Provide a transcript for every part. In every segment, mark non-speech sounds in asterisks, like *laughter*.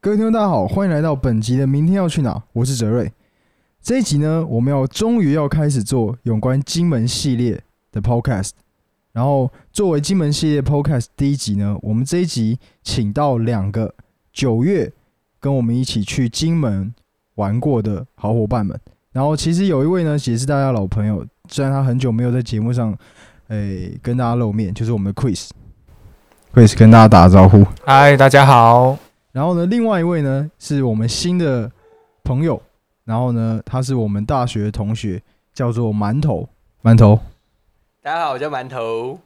各位听众，大家好，欢迎来到本集的《明天要去哪》，我是哲瑞。这一集呢，我们要终于要开始做有关金门系列的 podcast。然后，作为金门系列 podcast 第一集呢，我们这一集请到两个九月跟我们一起去金门玩过的好伙伴们。然后，其实有一位呢，也是大家老朋友，虽然他很久没有在节目上诶跟大家露面，就是我们的 Chris。Chris 跟大家打个招呼。嗨，大家好。然后呢，另外一位呢是我们新的朋友，然后呢，他是我们大学同学，叫做馒头。馒头，大家好，我叫馒头。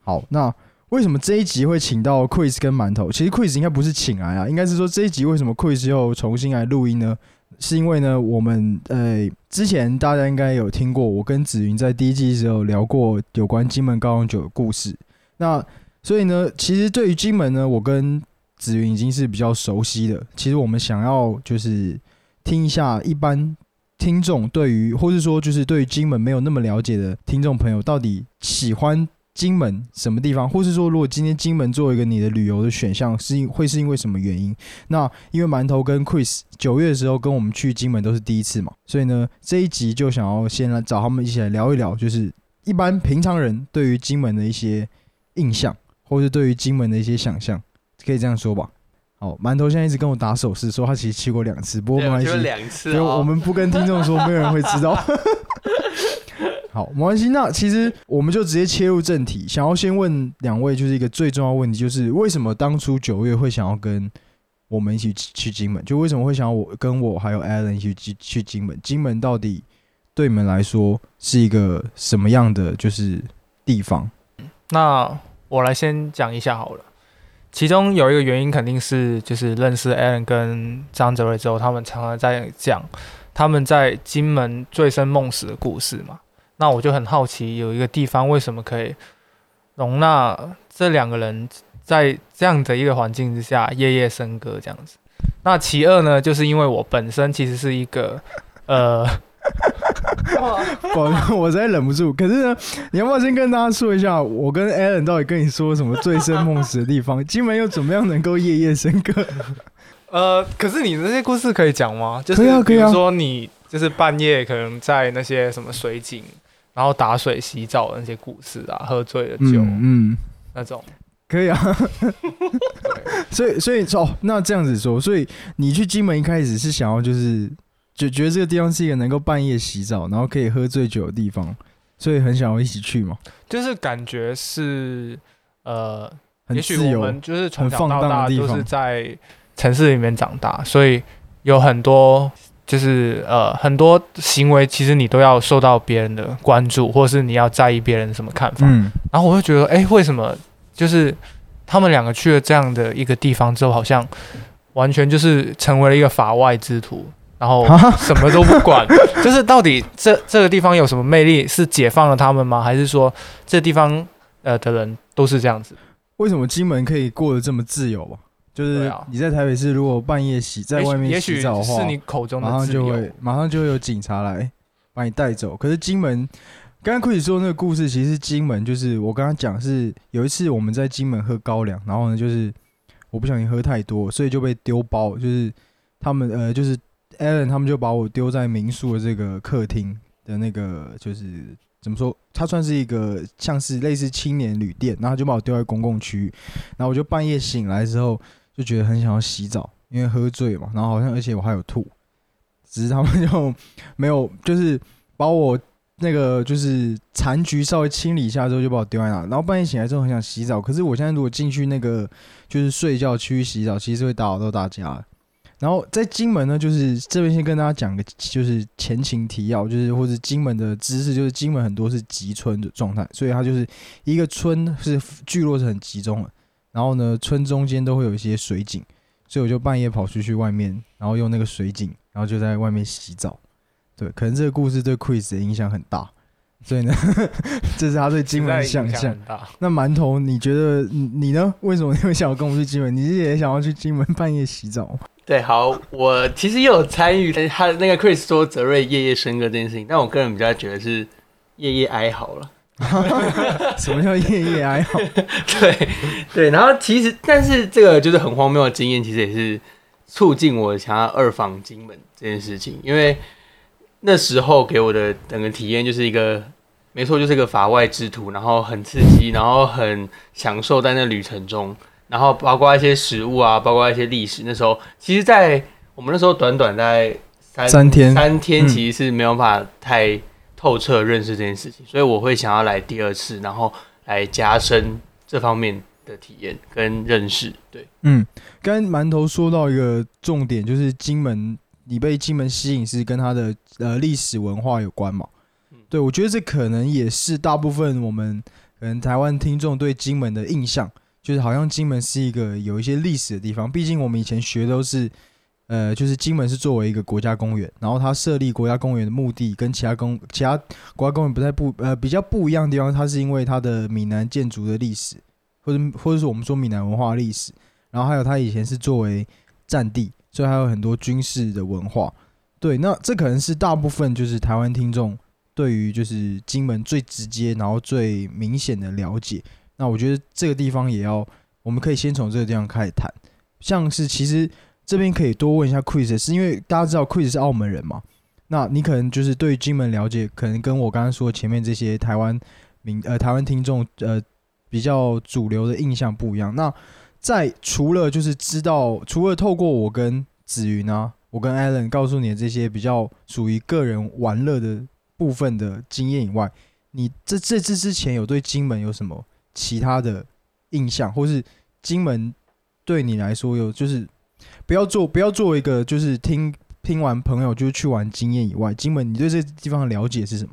好，那为什么这一集会请到 Quiz 跟馒头？其实 Quiz 应该不是请来啊，应该是说这一集为什么 Quiz 又重新来录音呢？是因为呢，我们呃之前大家应该有听过，我跟紫云在第一季的时候聊过有关金门高粱酒的故事。那所以呢，其实对于金门呢，我跟紫云已经是比较熟悉的。其实我们想要就是听一下一般听众对于，或是说就是对于金门没有那么了解的听众朋友，到底喜欢金门什么地方，或是说如果今天金门作为一个你的旅游的选项，是因会是因为什么原因？那因为馒头跟 Chris 九月的时候跟我们去金门都是第一次嘛，所以呢这一集就想要先来找他们一起来聊一聊，就是一般平常人对于金门的一些印象。或是对于金门的一些想象，可以这样说吧。好，馒头现在一直跟我打手势，说他其实去过两次，不过没关系，两次，因为我们不跟听众说，没有人会知道。*laughs* 好，没关系。那其实我们就直接切入正题，想要先问两位，就是一个最重要问题，就是为什么当初九月会想要跟我们一起去金门？就为什么会想要我跟我还有 Alan 一起去去金门？金门到底对你们来说是一个什么样的就是地方？那我来先讲一下好了，其中有一个原因肯定是就是认识 Alan 跟张哲瑞之后，他们常常在讲他们在金门醉生梦死的故事嘛。那我就很好奇，有一个地方为什么可以容纳这两个人在这样的一个环境之下夜夜笙歌这样子？那其二呢，就是因为我本身其实是一个呃。我 *laughs* 我实在忍不住。可是呢，你要不要先跟大家说一下，我跟 Alan 到底跟你说什么醉生梦死的地方？金门又怎么样能够夜夜笙歌？*laughs* 呃，可是你的那些故事可以讲吗？可以啊，可以啊。比如说你就是半夜可能在那些什么水井，然后打水洗澡的那些故事啊，喝醉了酒，嗯，那种可以啊。*laughs* 所以，所以哦，那这样子说，所以你去金门一开始是想要就是。就觉得这个地方是一个能够半夜洗澡，然后可以喝醉酒的地方，所以很想要一起去嘛。就是感觉是呃，也许我们，就是从小到大都是在城市里面长大，所以有很多就是呃很多行为，其实你都要受到别人的关注，或是你要在意别人什么看法。嗯，然后我就觉得，哎，为什么就是他们两个去了这样的一个地方之后，好像完全就是成为了一个法外之徒。然后什么都不管，*laughs* 就是到底这这个地方有什么魅力？是解放了他们吗？还是说这地方呃的人都是这样子？为什么金门可以过得这么自由啊？就是你在台北市，如果半夜洗在外面洗澡的话，是你口中的马上就会马上就会有警察来把你带走。可是金门，刚刚库里说那个故事，其实金门就是我刚刚讲是有一次我们在金门喝高粱，然后呢就是我不小心喝太多，所以就被丢包，就是他们呃就是。Allen 他们就把我丢在民宿的这个客厅的那个，就是怎么说，它算是一个像是类似青年旅店，然后就把我丢在公共区域，然后我就半夜醒来之后就觉得很想要洗澡，因为喝醉嘛，然后好像而且我还有吐，只是他们就没有，就是把我那个就是残局稍微清理一下之后就把我丢在那，然后半夜醒来之后很想洗澡，可是我现在如果进去那个就是睡觉区洗澡，其实会打扰到大家。然后在金门呢，就是这边先跟大家讲个，就是前情提要，就是或者金门的知识，就是金门很多是集村的状态，所以它就是一个村是聚落是很集中的。然后呢，村中间都会有一些水井，所以我就半夜跑出去外面，然后用那个水井，然后就在外面洗澡。对，可能这个故事对 Chris 的影响很大，所以呢，*laughs* 这是他对金门的想象。那馒头，你觉得你呢？为什么你会想要跟我去金门？你是也想要去金门半夜洗澡？对，好，我其实也有参与他那个 Chris 说泽瑞夜夜笙歌这件事情，但我个人比较觉得是夜夜哀嚎了。*laughs* 什么叫夜夜哀嚎？对对，然后其实，但是这个就是很荒谬的经验，其实也是促进我想要二访金门这件事情，因为那时候给我的整个体验就是一个，没错，就是一个法外之徒，然后很刺激，然后很享受在那旅程中，然后包括一些食物啊，包括一些历史。那时候其实，在我们那时候短短在三三天，三天其实是没有办法太透彻认识这件事情，所以我会想要来第二次，然后来加深这方面。的体验跟认识，对，嗯，刚刚馒头说到一个重点，就是金门，你被金门吸引是跟它的呃历史文化有关嘛？对，我觉得这可能也是大部分我们可能台湾听众对金门的印象，就是好像金门是一个有一些历史的地方。毕竟我们以前学都是，呃，就是金门是作为一个国家公园，然后它设立国家公园的目的跟其他公其他国家公园不太不呃比较不一样的地方，它是因为它的闽南建筑的历史。或者或者是我们说闽南文化历史，然后还有它以前是作为战地，所以还有很多军事的文化。对，那这可能是大部分就是台湾听众对于就是金门最直接然后最明显的了解。那我觉得这个地方也要，我们可以先从这个地方开始谈。像是其实这边可以多问一下 Chris，是因为大家知道 Chris 是澳门人嘛？那你可能就是对金门了解，可能跟我刚刚说前面这些台湾民呃台湾听众呃。比较主流的印象不一样。那在除了就是知道，除了透过我跟子云啊，我跟 Allen 告诉你的这些比较属于个人玩乐的部分的经验以外，你这这次之前有对金门有什么其他的印象，或是金门对你来说有就是不要做不要做一个就是听听完朋友就去玩经验以外，金门你对这地方的了解是什么？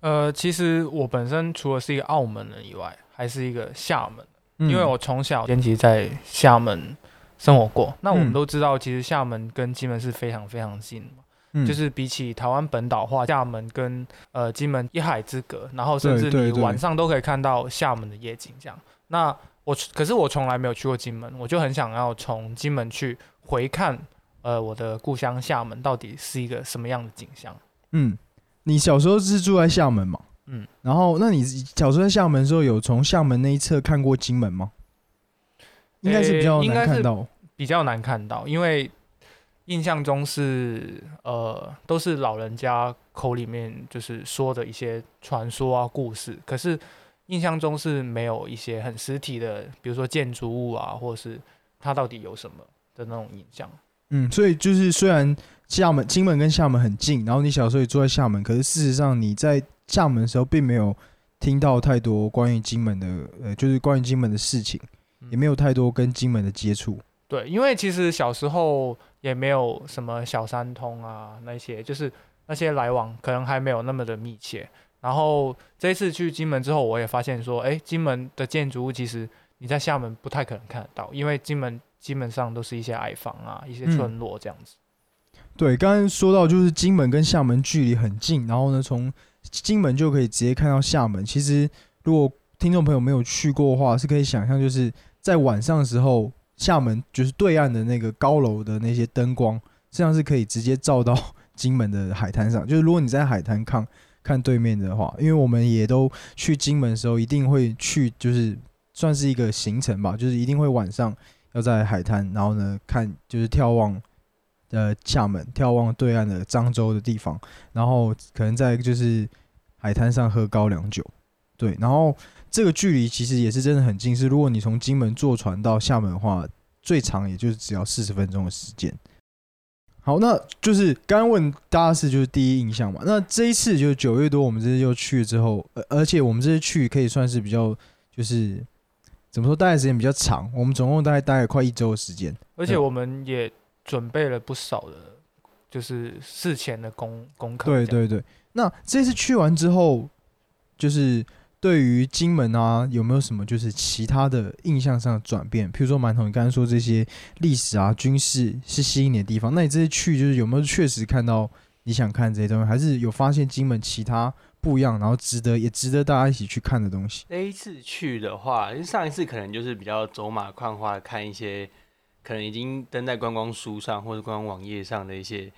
呃，其实我本身除了是一个澳门人以外，还是一个厦门，因为我从小其实在厦门生活过。那我们都知道，其实厦门跟金门是非常非常近嘛，就是比起台湾本岛话，厦门跟呃金门一海之隔，然后甚至你晚上都可以看到厦门的夜景这样。那我可是我从来没有去过金门，我就很想要从金门去回看，呃，我的故乡厦门到底是一个什么样的景象。嗯。你小时候是住在厦门嘛？嗯，然后那你小时候在厦门的时候，有从厦门那一侧看过金门吗？应该是比较难看到，比较难看到，因为印象中是呃都是老人家口里面就是说的一些传说啊故事，可是印象中是没有一些很实体的，比如说建筑物啊，或者是它到底有什么的那种印象。嗯，所以就是虽然。厦门、金门跟厦门很近，然后你小时候也住在厦门，可是事实上你在厦门的时候并没有听到太多关于金门的，呃，就是关于金门的事情，也没有太多跟金门的接触。对，因为其实小时候也没有什么小三通啊，那些就是那些来往可能还没有那么的密切。然后这一次去金门之后，我也发现说，哎，金门的建筑物其实你在厦门不太可能看得到，因为金门基本上都是一些矮房啊，一些村落这样子。对，刚刚说到就是金门跟厦门距离很近，然后呢，从金门就可以直接看到厦门。其实，如果听众朋友没有去过的话，是可以想象，就是在晚上的时候，厦门就是对岸的那个高楼的那些灯光，实际上是可以直接照到 *laughs* 金门的海滩上。就是如果你在海滩看看对面的话，因为我们也都去金门的时候，一定会去，就是算是一个行程吧，就是一定会晚上要在海滩，然后呢看，就是眺望。呃，厦门眺望对岸的漳州的地方，然后可能在就是海滩上喝高粱酒，对，然后这个距离其实也是真的很近，是如果你从金门坐船到厦门的话，最长也就是只要四十分钟的时间。好，那就是刚刚问大家是就是第一印象嘛，那这一次就是九月多我们这次又去了之后，而而且我们这次去可以算是比较就是怎么说，待的时间比较长，我们总共大概待了快一周的时间，而且我们也。准备了不少的，就是事前的功功课。对对对，那这次去完之后，就是对于金门啊，有没有什么就是其他的印象上的转变？譬如说，馒头，你刚才说这些历史啊、军事是吸引你的地方，那你这次去就是有没有确实看到你想看这些东西，还是有发现金门其他不一样，然后值得也值得大家一起去看的东西？这一次去的话，因为上一次可能就是比较走马看花看一些。可能已经登在观光书上或者观光网页上的一些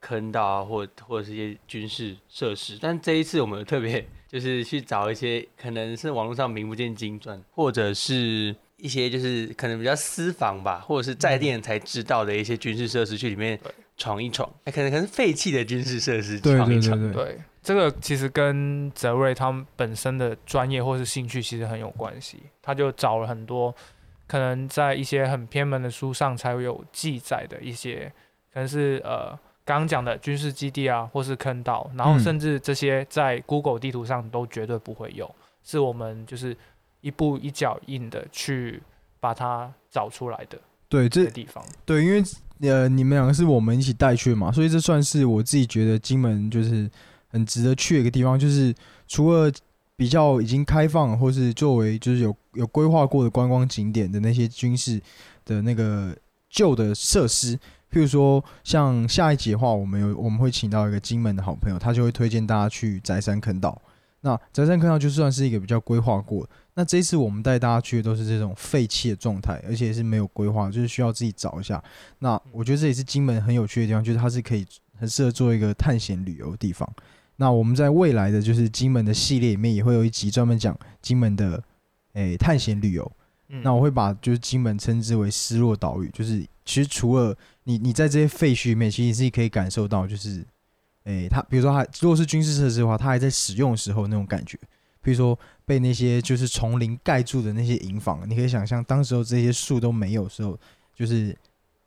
坑道啊，或或者是一些军事设施，但这一次我们特别就是去找一些可能是网络上名不见经传，或者是一些就是可能比较私房吧，或者是在地人才知道的一些军事设施去里面闯一闯，哎，可能可能是废弃的军事设施闯一闯。对，这个其实跟泽瑞他们本身的专业或是兴趣其实很有关系。他就找了很多可能在一些很偏门的书上才会有记载的一些，可能是呃刚刚讲的军事基地啊，或是坑道，然后甚至这些在 Google 地图上都绝对不会有，是我们就是。一步一脚印的去把它找出来的，对这地方，对，因为呃，你们两个是我们一起带去的嘛，所以这算是我自己觉得金门就是很值得去的一个地方。就是除了比较已经开放，或是作为就是有有规划过的观光景点的那些军事的那个旧的设施，譬如说像下一集的话，我们有我们会请到一个金门的好朋友，他就会推荐大家去宅山坑道。那宅山坑道就算是一个比较规划过。那这一次我们带大家去的都是这种废弃的状态，而且是没有规划，就是需要自己找一下。那我觉得这也是金门很有趣的地方，就是它是可以很适合做一个探险旅游的地方。那我们在未来的就是金门的系列里面，也会有一集专门讲金门的诶探险旅游。那我会把就是金门称之为失落岛屿，就是其实除了你你在这些废墟里面，其实你是可以感受到就是。诶，它比如说它如果是军事设施的话，它还在使用的时候那种感觉，比如说被那些就是丛林盖住的那些营房，你可以想象当时候这些树都没有时候，就是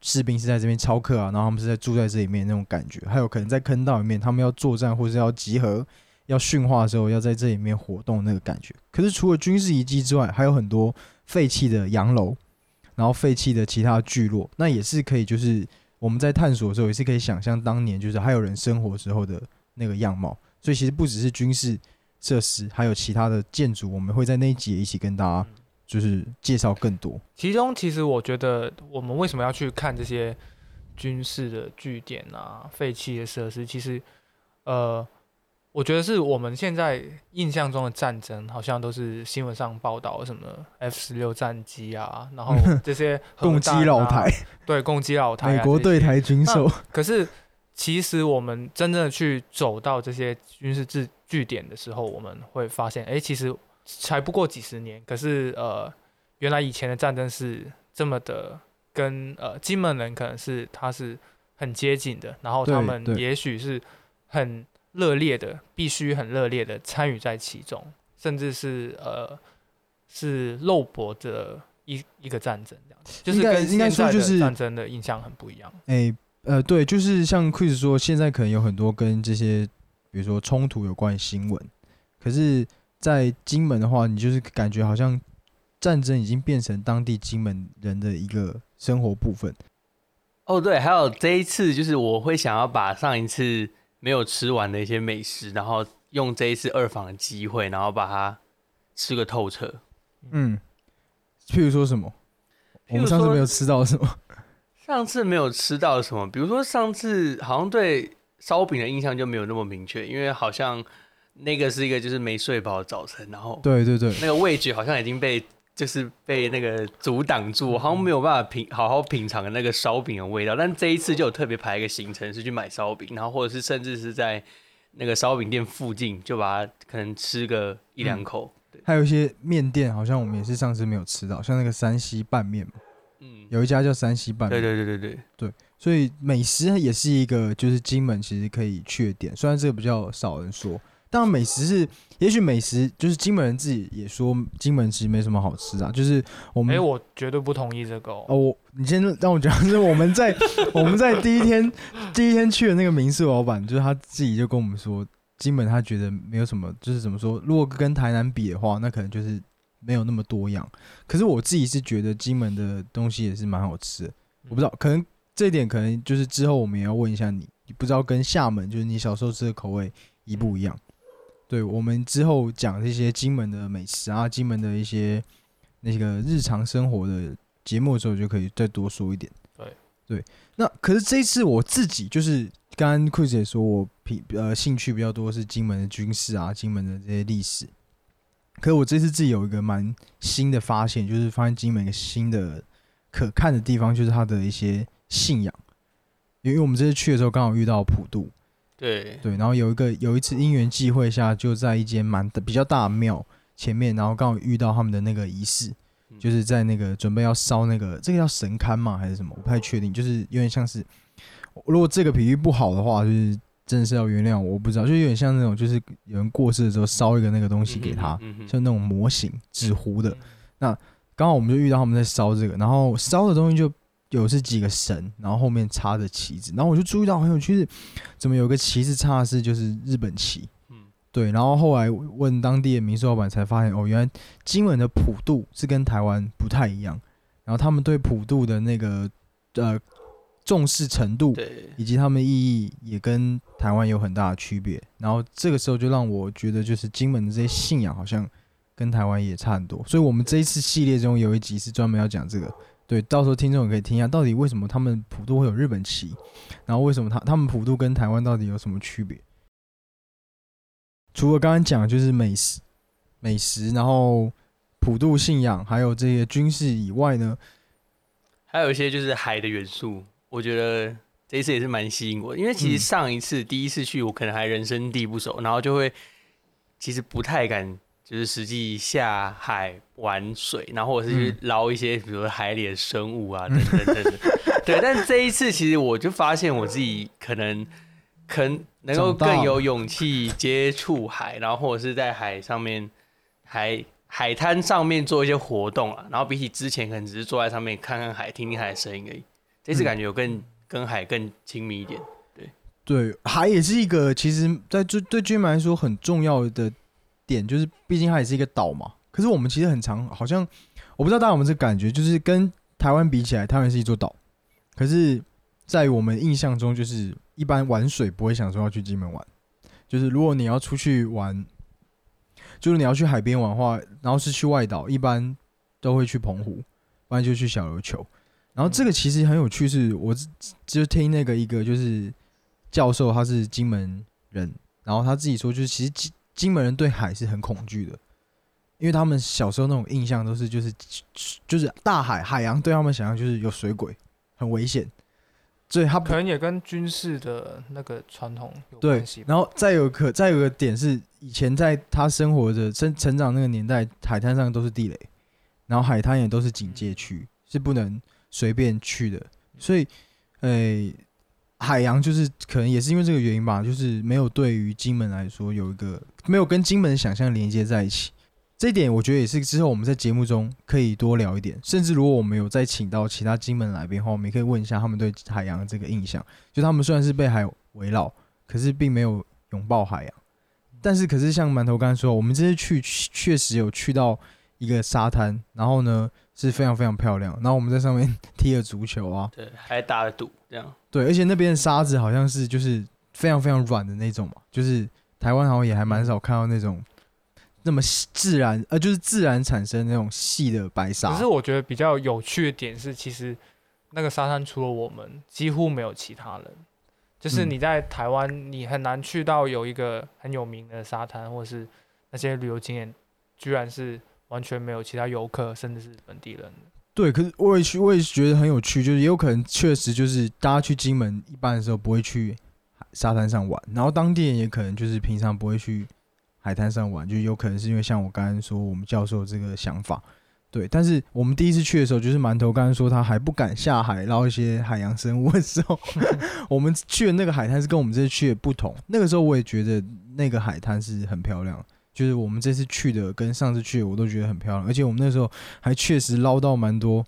士兵是在这边操课啊，然后他们是在住在这里面那种感觉，还有可能在坑道里面，他们要作战或者要集合、要训话的时候，要在这里面活动那个感觉。可是除了军事遗迹之外，还有很多废弃的洋楼，然后废弃的其他聚落，那也是可以就是。我们在探索的时候，也是可以想象当年就是还有人生活时候的那个样貌。所以其实不只是军事设施，还有其他的建筑，我们会在那一集一起跟大家就是介绍更多。其中，其实我觉得我们为什么要去看这些军事的据点啊、废弃的设施？其实，呃。我觉得是我们现在印象中的战争，好像都是新闻上报道什么 F 十六战机啊，然后 *laughs* 这些攻击老台，对，攻击老台，美国对台军售。可是，其实我们真正的去走到这些军事据据点的时候，我们会发现，哎，其实才不过几十年。可是，呃，原来以前的战争是这么的，跟呃金门人可能是他是很接近的，然后他们也许是很。热烈的，必须很热烈的参与在其中，甚至是呃，是肉搏的一一个战争这样子，就是跟应该说就是战争的印象很不一样。哎，呃，对，就是像 Chris 说，现在可能有很多跟这些，比如说冲突有关的新闻，可是，在金门的话，你就是感觉好像战争已经变成当地金门人的一个生活部分。哦，对，还有这一次，就是我会想要把上一次。没有吃完的一些美食，然后用这一次二访的机会，然后把它吃个透彻。嗯，譬如说什么？我们上次没有吃到什么？上次没有吃到什么？比如说上次好像对烧饼的印象就没有那么明确，因为好像那个是一个就是没睡饱的早晨，然后对对对，那个味觉好像已经被。就是被那个阻挡住，好像没有办法品好好品尝那个烧饼的味道。但这一次就有特别排一个行程，是去买烧饼，然后或者是甚至是在那个烧饼店附近，就把它可能吃个一两口。还有一些面店，好像我们也是上次没有吃到，像那个山西拌面嘛，嗯，有一家叫山西拌面，对对对对对对。所以美食也是一个就是金门其实可以去的点，虽然这个比较少人说。当然，美食是，也许美食就是金门人自己也说，金门其实没什么好吃啊。就是我们，哎，我绝对不同意这个。哦，我你先让我讲，就 *laughs* 是我们在我们在第一天第一天去的那个民宿老板，就是他自己就跟我们说，金门他觉得没有什么，就是怎么说，如果跟台南比的话，那可能就是没有那么多样。可是我自己是觉得金门的东西也是蛮好吃的。我不知道，可能这一点可能就是之后我们也要问一下你，你不知道跟厦门就是你小时候吃的口味一不一样。对我们之后讲这些金门的美食啊，金门的一些那个日常生活的节目的时候，就可以再多说一点。对对，那可是这一次我自己就是刚刚 Chris 也说我比呃兴趣比较多是金门的军事啊，金门的这些历史。可是我这次自己有一个蛮新的发现，就是发现金门一个新的可看的地方，就是它的一些信仰。因为我们这次去的时候刚好遇到普渡。对对，然后有一个有一次因缘际会下，就在一间蛮比较大的庙前面，然后刚好遇到他们的那个仪式，就是在那个准备要烧那个，这个叫神龛嘛？还是什么？我不太确定。就是有点像是，如果这个比喻不好的话，就是真的是要原谅我，不知道，就有点像那种，就是有人过世的时候烧一个那个东西给他，像那种模型纸糊的。那刚好我们就遇到他们在烧这个，然后烧的东西就有是几个神，然后后面插着旗子，然后我就注意到很有趣是，怎么有个旗子插的是就是日本旗。对，然后后来问当地的民宿老板，才发现哦，原来金门的普渡是跟台湾不太一样，然后他们对普渡的那个呃重视程度，以及他们意义也跟台湾有很大的区别。然后这个时候就让我觉得，就是金门的这些信仰好像跟台湾也差很多。所以，我们这一次系列中有一集是专门要讲这个。对，到时候听众也可以听一下，到底为什么他们普渡会有日本旗，然后为什么他他们普渡跟台湾到底有什么区别？除了刚刚讲就是美食、美食，然后普渡信仰，还有这些军事以外呢，还有一些就是海的元素。我觉得这一次也是蛮吸引我，因为其实上一次第一次去，我可能还人生地不熟，然后就会其实不太敢，就是实际下海玩水，然后或者是去捞一些，比如说海里的生物啊等等等等。*laughs* 对，但这一次其实我就发现我自己可能。可能能够更有勇气接触海，然后或者是在海上面海海滩上面做一些活动啊，然后比起之前可能只是坐在上面看看海、听听海的声音而已，这次感觉有更跟海更亲密一点。对对，海也是一个其实在对对居民来说很重要的点，就是毕竟它也是一个岛嘛。可是我们其实很常好像我不知道大家有没有这感觉，就是跟台湾比起来，台湾是一座岛，可是。在我们印象中，就是一般玩水不会想说要去金门玩，就是如果你要出去玩，就是你要去海边玩的话，然后是去外岛，一般都会去澎湖，不然就去小琉球。然后这个其实很有趣，是我就听那个一个就是教授，他是金门人，然后他自己说，就是其实金金门人对海是很恐惧的，因为他们小时候那种印象都是就是就是大海海洋对他们想象就是有水鬼，很危险。所以他可能也跟军事的那个传统有关系。然后再有可再有个点是，以前在他生活的生成长那个年代，海滩上都是地雷，然后海滩也都是警戒区，是不能随便去的。所以，呃，海洋就是可能也是因为这个原因吧，就是没有对于金门来说有一个没有跟金门想象连接在一起。这一点我觉得也是之后我们在节目中可以多聊一点，甚至如果我们有再请到其他金门来宾的话，我们也可以问一下他们对海洋这个印象。就他们虽然是被海围绕，可是并没有拥抱海洋。但是，可是像馒头刚才说，我们这次去确实有去到一个沙滩，然后呢是非常非常漂亮。然后我们在上面 *laughs* 踢了足球啊，对，还打了赌，这样。对，而且那边的沙子好像是就是非常非常软的那种嘛，就是台湾好像也还蛮少看到那种。那么自然，呃，就是自然产生那种细的白沙。可是我觉得比较有趣的点是，其实那个沙滩除了我们，几乎没有其他人。就是你在台湾，你很难去到有一个很有名的沙滩，或是那些旅游景点，居然是完全没有其他游客，甚至是本地人。对，可是我也去，我也觉得很有趣，就是也有可能确实就是大家去金门一般的时候不会去沙滩上玩，然后当地人也可能就是平常不会去。海滩上玩，就有可能是因为像我刚刚说，我们教授这个想法，对。但是我们第一次去的时候，就是馒头刚刚说他还不敢下海捞一些海洋生物的时候，*laughs* 我们去的那个海滩是跟我们这次去的不同。那个时候我也觉得那个海滩是很漂亮，就是我们这次去的跟上次去的我都觉得很漂亮，而且我们那时候还确实捞到蛮多，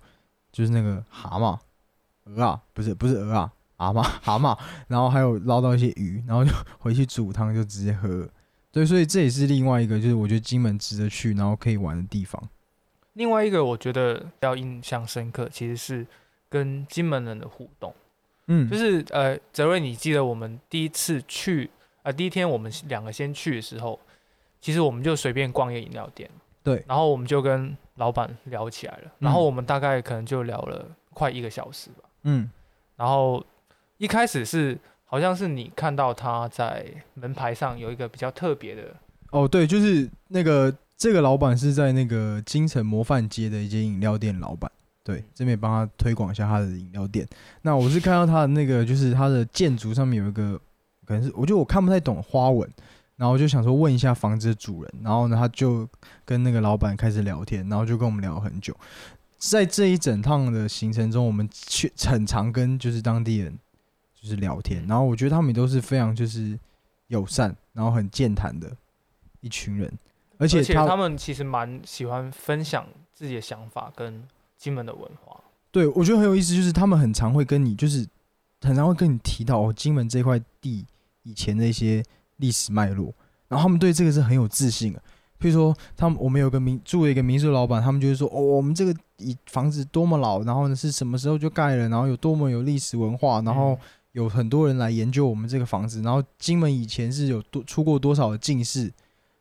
就是那个蛤蟆、鹅啊，不是不是鹅啊，蛤蟆蛤蟆，然后还有捞到一些鱼，然后就 *laughs* 回去煮汤就直接喝。对，所以这也是另外一个，就是我觉得金门值得去，然后可以玩的地方。另外一个，我觉得比较印象深刻，其实是跟金门人的互动。嗯，就是呃，泽瑞，你记得我们第一次去，呃，第一天我们两个先去的时候，其实我们就随便逛一个饮料店，对，然后我们就跟老板聊起来了，然后我们大概可能就聊了快一个小时吧。嗯，然后一开始是。好像是你看到他在门牌上有一个比较特别的哦，对，就是那个这个老板是在那个京城模范街的一间饮料店老板，对，这边帮他推广一下他的饮料店。那我是看到他的那个，就是他的建筑上面有一个，可能是我觉得我看不太懂花纹，然后就想说问一下房子的主人，然后呢他就跟那个老板开始聊天，然后就跟我们聊很久。在这一整趟的行程中，我们去很常跟就是当地人就是聊天，然后我觉得他们都是非常就是友善，然后很健谈的一群人，而且他们其实蛮喜欢分享自己的想法跟金门的文化。对，我觉得很有意思，就是他们很常会跟你就是很常会跟你提到哦，金门这块地以前的一些历史脉络，然后他们对这个是很有自信的。比如说，他们我们有个民住了一个民宿老板，他们就是说，哦，我们这个以房子多么老，然后呢是什么时候就盖了，然后有多么有历史文化，然后有很多人来研究我们这个房子，然后金门以前是有多出过多少的进士，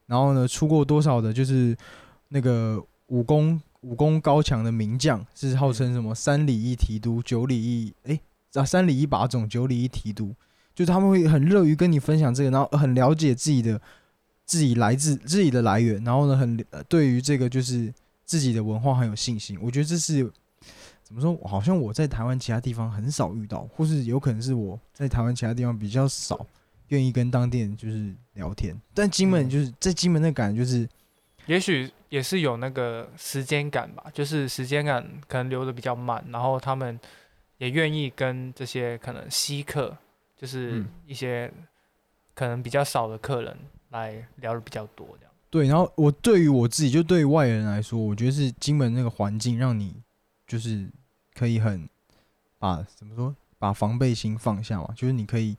然后呢出过多少的，就是那个武功武功高强的名将，是号称什么三里一提督，九里一哎啊三里一把总，九里一提督，就他们会很乐于跟你分享这个，然后很了解自己的。自己来自自己的来源，然后呢，很对于这个就是自己的文化很有信心。我觉得这是怎么说？好像我在台湾其他地方很少遇到，或是有可能是我在台湾其他地方比较少愿意跟当地人就是聊天。但金门就是在金门的感觉就是，也许也是有那个时间感吧，就是时间感可能流的比较慢，然后他们也愿意跟这些可能稀客，就是一些可能比较少的客人。来聊的比较多，这样对。然后我对于我自己，就对于外人来说，我觉得是金门那个环境，让你就是可以很把怎么说，把防备心放下嘛。就是你可以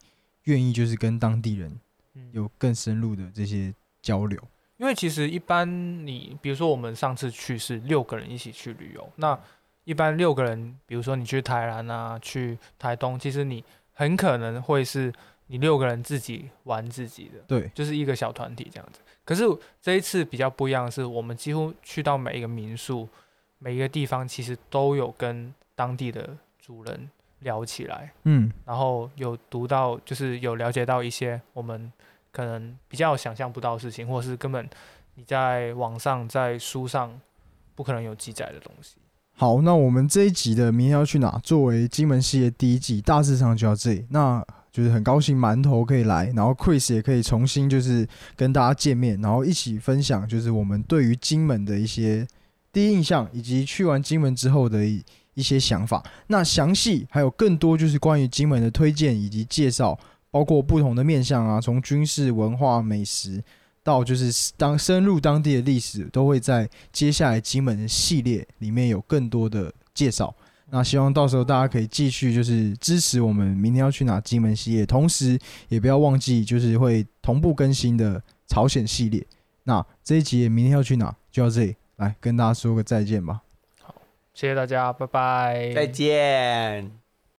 愿意，就是跟当地人有更深入的这些交流。因为其实一般你，比如说我们上次去是六个人一起去旅游，那一般六个人，比如说你去台南啊，去台东，其实你很可能会是。你六个人自己玩自己的，对，就是一个小团体这样子。可是这一次比较不一样的是，我们几乎去到每一个民宿、每一个地方，其实都有跟当地的主人聊起来，嗯，然后有读到，就是有了解到一些我们可能比较想象不到的事情，或者是根本你在网上、在书上不可能有记载的东西。好，那我们这一集的明天要去哪？作为金门系列第一季，大致上就到这里。那就是很高兴馒头可以来，然后 Chris 也可以重新就是跟大家见面，然后一起分享就是我们对于金门的一些第一印象，以及去完金门之后的一一些想法。那详细还有更多就是关于金门的推荐以及介绍，包括不同的面向啊，从军事、文化、美食到就是当深入当地的历史，都会在接下来金门的系列里面有更多的介绍。那希望到时候大家可以继续就是支持我们明天要去哪金门系列，同时也不要忘记就是会同步更新的朝鲜系列。那这一集明天要去哪就到这里，来跟大家说个再见吧。好，谢谢大家，拜拜，再见。